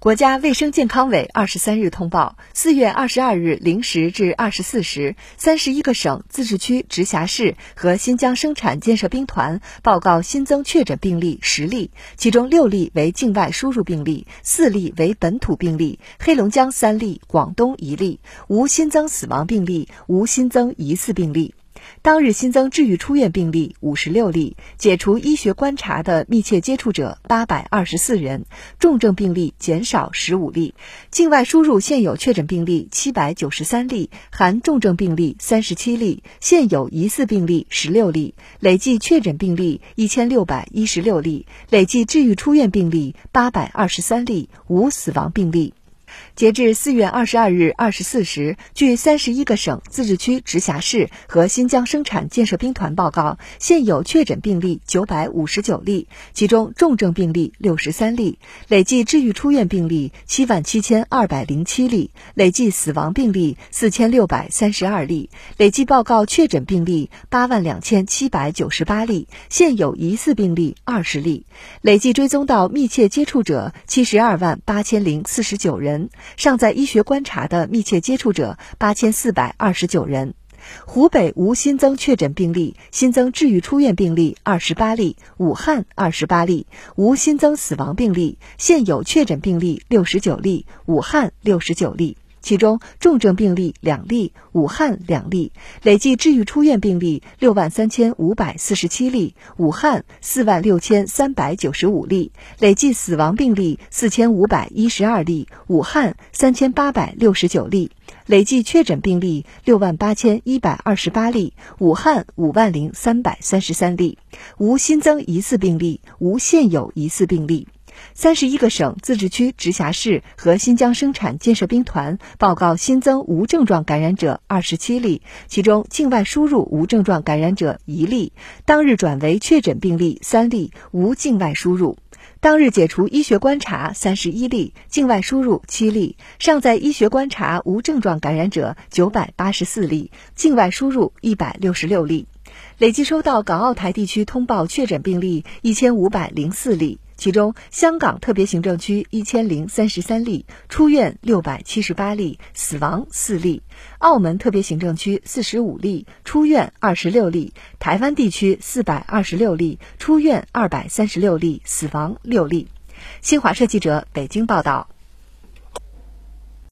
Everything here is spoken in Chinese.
国家卫生健康委二十三日通报，四月二十二日零时至二十四时，三十一个省、自治区、直辖市和新疆生产建设兵团报告新增确诊病例十例，其中六例为境外输入病例，四例为本土病例，黑龙江三例，广东一例，无新增死亡病例，无新增疑似病例。当日新增治愈出院病例五十六例，解除医学观察的密切接触者八百二十四人，重症病例减少十五例。境外输入现有确诊病例七百九十三例，含重症病例三十七例，现有疑似病例十六例，累计确诊病例一千六百一十六例，累计治愈出院病例八百二十三例，无死亡病例。截至四月二十二日二十四时，据三十一个省、自治区、直辖市和新疆生产建设兵团报告，现有确诊病例九百五十九例，其中重症病例六十三例，累计治愈出院病例七万七千二百零七例，累计死亡病例四千六百三十二例，累计报告确诊病例八万两千七百九十八例，现有疑似病例二十例，累计追踪到密切接触者七十二万八千零四十九人。尚在医学观察的密切接触者八千四百二十九人，湖北无新增确诊病例，新增治愈出院病例二十八例，武汉二十八例，无新增死亡病例，现有确诊病例六十九例，武汉六十九例。其中重症病例两例，武汉两例，累计治愈出院病例六万三千五百四十七例，武汉四万六千三百九十五例，累计死亡病例四千五百一十二例，武汉三千八百六十九例，累计确诊病例六万八千一百二十八例，武汉五万零三百三十三例，无新增疑似病例，无现有疑似病例。三十一个省、自治区、直辖市和新疆生产建设兵团报告新增无症状感染者二十七例，其中境外输入无症状感染者一例，当日转为确诊病例三例，无境外输入。当日解除医学观察三十一例，境外输入七例，尚在医学观察无症状感染者九百八十四例，境外输入一百六十六例。累计收到港澳台地区通报确诊病例一千五百零四例。其中，香港特别行政区一千零三十三例，出院六百七十八例，死亡四例；澳门特别行政区四十五例，出院二十六例；台湾地区四百二十六例，出院二百三十六例，死亡六例。新华社记者北京报道。